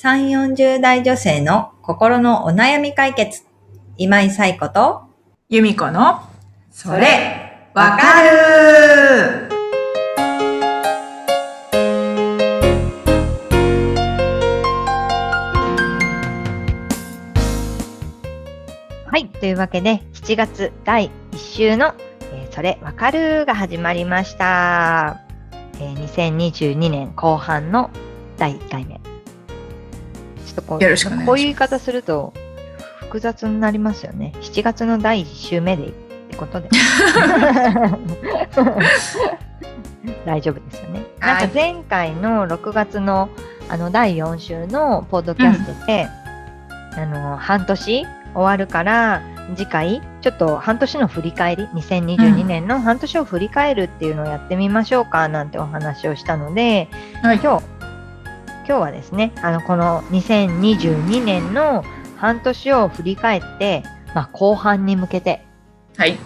3、40代女性の心のお悩み解決。今井冴子と、由美子の、それ、わかるはい。というわけで、7月第1週の、えーそれわかるが始まりました。えー2022年後半の第1回目。とこう、よろしくお願いしますこういう言い方すると複雑になりますよね。7月の第1週目でってことで。大丈夫ですよね。はいなんか前回の6月のあの第4週のポッドキャストで、あの半年終わるから次回ちょっと半年の振り返り2022年の半年を振り返るっていうのをやってみましょうかなんてお話をしたのではい。今日今日はですねあのこの2022年の半年を振り返って、まあ、後半に向けてはい。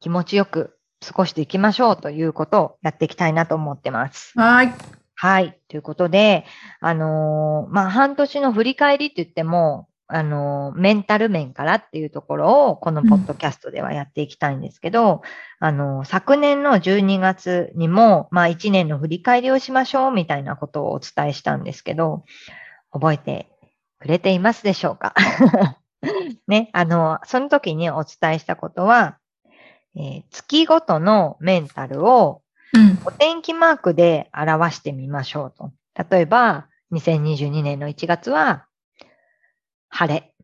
気持ちよく過ごしていきましょうということをやっていきたいなと思ってます。はい。はい。ということで、あのーまあ、半年の振り返りって言っても、あのーメンタル面からっていうところを、このポッドキャストではやっていきたいんですけど、あのー昨年の12月にも、まあ、1年の振り返りをしましょうみたいなことをお伝えしたんですけど、覚えてくれていますでしょうか？ね、あの、その時にお伝えしたことは、えー月ごとのメンタルをうん。お天気マークで表してみましょうと。例えば、2022年の1月は、晴れ。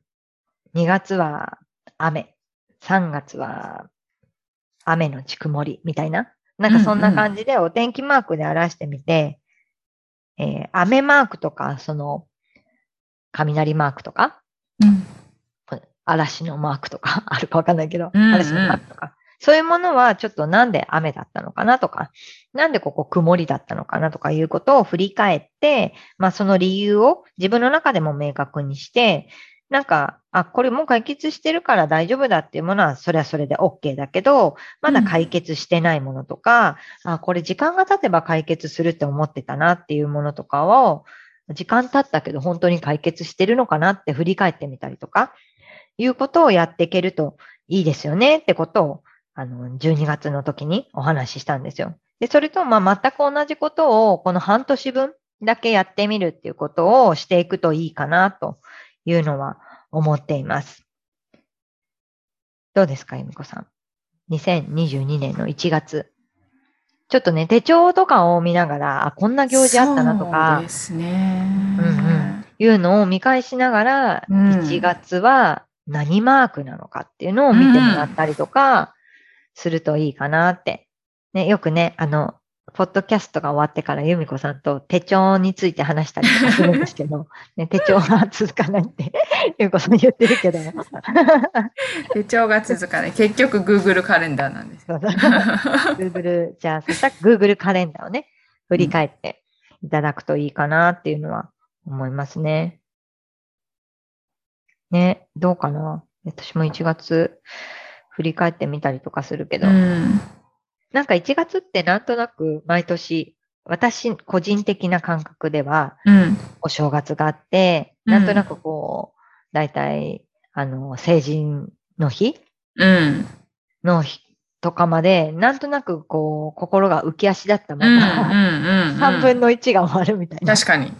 2月は雨。3月は、雨のち曇りみたいな。なんかそんな感じでお天気マークで表してみて、えー雨マークとか、その、雷マークとか、うん。嵐のマークとか、あるかわかんないけど、うんうん嵐のマークとか。そういうものはちょっとなんで雨だったのかなとか、なんでここ曇りだったのかなとかいうことを振り返って、まあその理由を自分の中でも明確にして、なんか、あ、これもう解決してるから大丈夫だっていうものは、それはそれで OK だけど、まだ解決してないものとか、あ、これ時間が経てば解決するって思ってたなっていうものとかを、時間経ったけど本当に解決してるのかなって振り返ってみたりとか、いうことをやっていけるといいですよねってことを、あの、12月の時にお話ししたんですよ。で、それと、まあ、全く同じことを、この半年分だけやってみるっていうことをしていくといいかなというのは思っています。どうですか、由美子さん？2022年の1月。ちょっとね、手帳とかを見ながら、あ、こんな行事あったなとそうかで、すね。うんうんいうのを見返しながら、うん1月は何マークなのかっていうのを見てもらったりとか、するといいかなって。ね、よくね、あの、ポッドキャストが終わってから由美子さんと手帳について話したりとかするんですけど、ね、手帳が続かないって由美子さん言ってるけど、手帳が続かない。結局 Google カレンダーなんです。Google、じゃあ、そしたら Google カレンダーをね、振り返っていただくといいかなっていうのは思いますね。ね、どうかな私も1月振り返ってみたりとかするけど、うん。なんか1月ってなんとなく毎年、私個人的な感覚では、うん。お正月があって、うんなんとなくこう、だいたい、あの、成人の日うん。の日とかまで、なんとなくこう、心が浮き足だったま。ま、うん。3分の1が終わるみたいな確かに。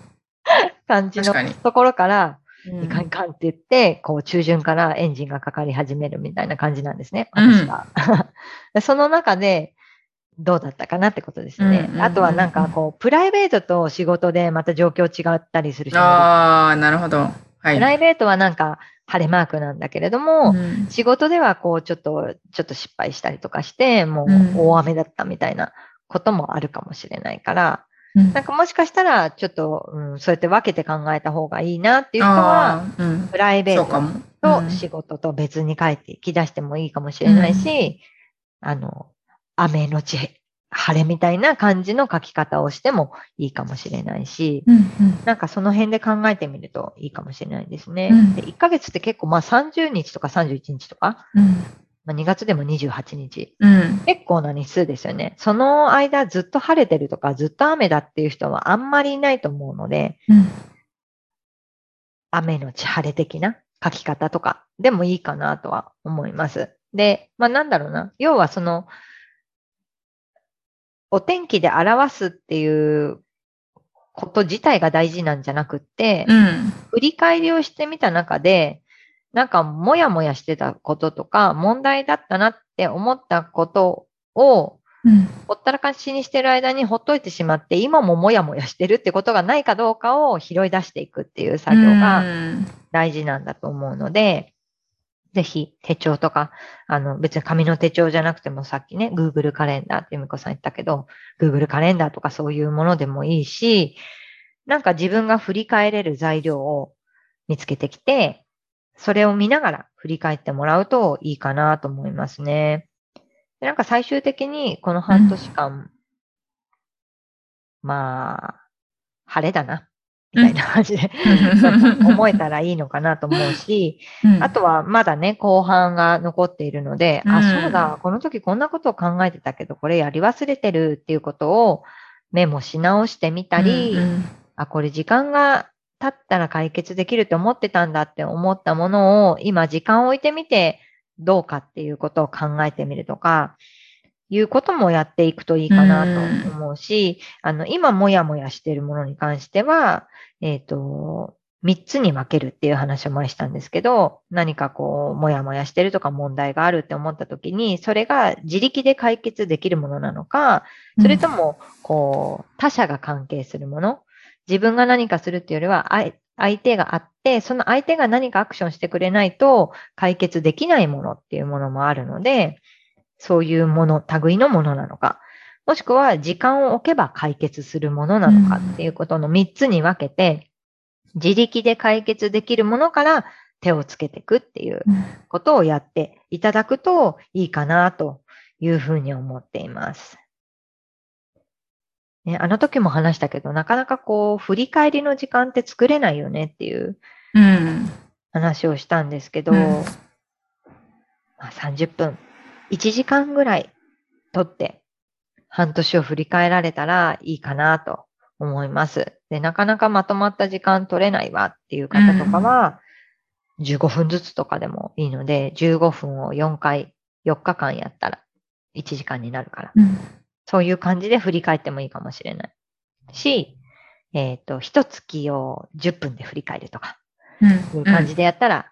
感じのところから、うんいかんいかんって言って、こう、中旬からエンジンがかかり始めるみたいな感じなんですね、うん私は。でその中で、どうだったかなってことですね。うんうんうんうんあとはなんかこう、プライベートと仕事でまた状況違ったりする人ああ、なるほど。はい。プライベートはなんか晴れマークなんだけれども、うん仕事ではこうちょっと、ちょっと失敗したりとかして、もうんう大雨だったみたいなこともあるかもしれないから、うん。なんかもしかしたらちょっと、うん、そうやって分けて考えた方がいいなっていう人は、うん。プライベートと仕事と別に帰ってき出してもいいかもしれないし、あの、雨のち晴れみたいな感じの書き方をしてもいいかもしれないし、うんうん。なんかその辺で考えてみるといいかもしれないですね。うん。で1ヶ月って結構まあ30日とか31日とか、うんまあ、2月でも28日。うん。結構な日数ですよね。その間ずっと晴れてるとかずっと雨だっていう人はあんまりいないと思うので、うん雨のち晴れ的な書き方とかでもいいかなとは思います。で、まあなんだろうな。要はその、お天気で表すっていうこと自体が大事なんじゃなくって、うん。振り返りをしてみた中で、なんかもやもやしてたこととか、問題だったなって思ったことを、うん。ほったらかしにしてる間にほっといてしまって、今ももやもやしてるってことがないかどうかを拾い出していくっていう作業がうん大事なんだと思うので、ぜひ手帳とか、あの別に紙の手帳じゃなくてもさっきね、Google カレンダーって由美子さん言ったけど、Google カレンダーとかそういうものでもいいし、なんか自分が振り返れる材料を見つけてきて、それを見ながら振り返ってもらうといいかなと思いますね。でなんか最終的にこの半年間、まあ、晴れだな、みたいな感じで、思えたらいいのかなと思うし、うん。あとはまだね、後半が残っているので、あ、うん。そうだ、この時こんなことを考えてたけど、これやり忘れてるっていうことをメモし直してみたり、うん。あ、これ時間が経ったら解決できるって思ってたんだって思ったものを、今時間を置いてみてどうかっていうことを考えてみるとか、いうこともやっていくといいかなと思うし、あの、今もやもやしているものに関しては、えっ、と、三つに分けるっていう話を前にしたんですけど、何かこう、もやもやしてるとか問題があるって思った時に、それが自力で解決できるものなのか、それとも、こう、他者が関係するもの、自分が何かするっていうよりは、相手があって、その相手が何かアクションしてくれないと解決できないものっていうものもあるので、そういうもの、類のものなのか、もしくは時間を置けば解決するものなのかっていうことの3つに分けて、自力で解決できるものから手をつけていくっていううんことをやっていただくといいかなというふうに思っています。ね、あの時も話したけど、なかなかこう、振り返りの時間って作れないよねっていううん。話をしたんですけど、うんまあ、30分、1時間ぐらい取って、半年を振り返られたらいいかなと思います。で、なかなかまとまった時間取れないわっていう方とかは、15分ずつとかでもいいので、15分を4回、4日間やったら1時間になるから、うんそういう感じで振り返ってもいいかもしれない。し、えっ、と、一月を10分で振り返るとか、いう感じでやったら、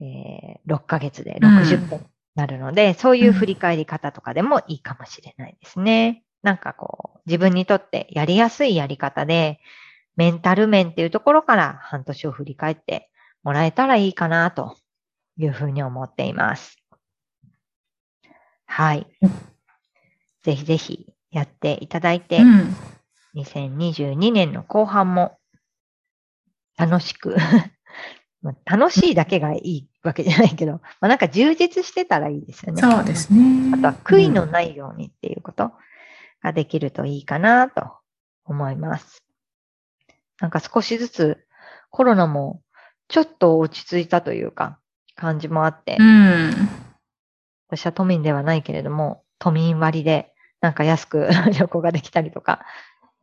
えー6ヶ月で60分になるので、そういう振り返り方とかでもいいかもしれないですね。なんかこう、自分にとってやりやすいやり方で、メンタル面っていうところから半年を振り返ってもらえたらいいかなというふうに思っています。はいうん。ぜひぜひやっていただいて、うん2022年の後半も楽しく まあ楽しいだけがいいわけじゃないけど、まあ、なんか充実してたらいいですよね。そうですね。あとは悔いのないようにっていうことができるといいかなと思います。なんか少しずつコロナもちょっと落ち着いたというか感じもあって、うん。私は都民ではないけれども、都民割でなんか安く 旅行ができたりとか、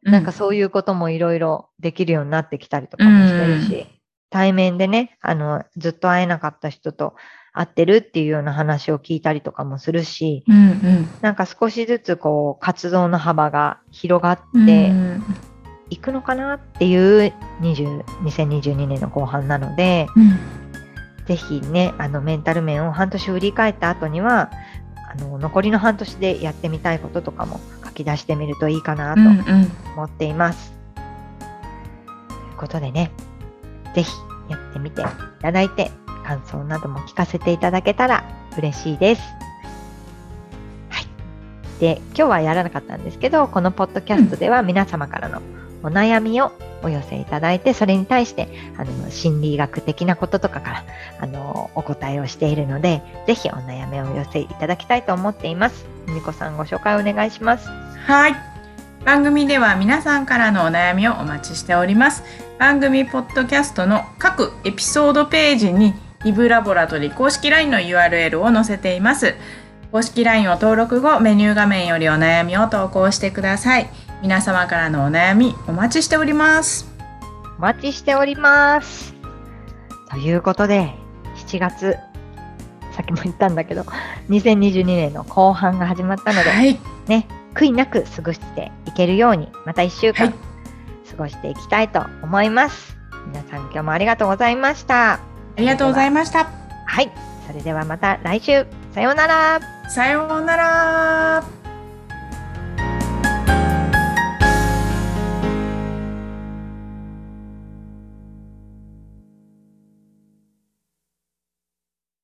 なんかそういうこともいろいろできるようになってきたりとかもしてるし、対面でね、あの、ずっと会えなかった人と会ってるっていうような話を聞いたりとかもするし、うんうん。なんか少しずつこう、活動の幅が広がっうん。ていくのかなっていう20 2022年の後半なので、うん。ぜひね、あの、メンタル面を半年振り返った後には、あの、残りの半年でやってみたいこととかも書き出してみるといいかなと思っています。ということでね、ぜひやってみていただいて、感想なども聞かせていただけたら嬉しいです。はい。で、今日はやらなかったんですけど、このポッドキャストでは皆様からのお悩みをお寄せいただいて、それに対して、あの、心理学的なこととかから、あの、お答えをしているので、ぜひお悩みをお寄せいただきたいと思っています。みみこさんご紹介お願いします。はい。番組では皆さんからのお悩みをお待ちしております。番組ポッドキャストの各エピソードページにイブラボラトリ公式 LINE の URL を載せています。公式 LINE を登録後、メニュー画面よりお悩みを投稿してください。皆様からのお悩みお待ちしております。お待ちしております。ということで、7月、さっきも言ったんだけど、2022年の後半が始まったので、はい。ね、悔いなく過ごしていけるように、また1週間、はい過ごしていきたいと思います。皆さん今日もありがとうございました。ありがとうございました。はい。それではまた来週。さようなら。さようなら。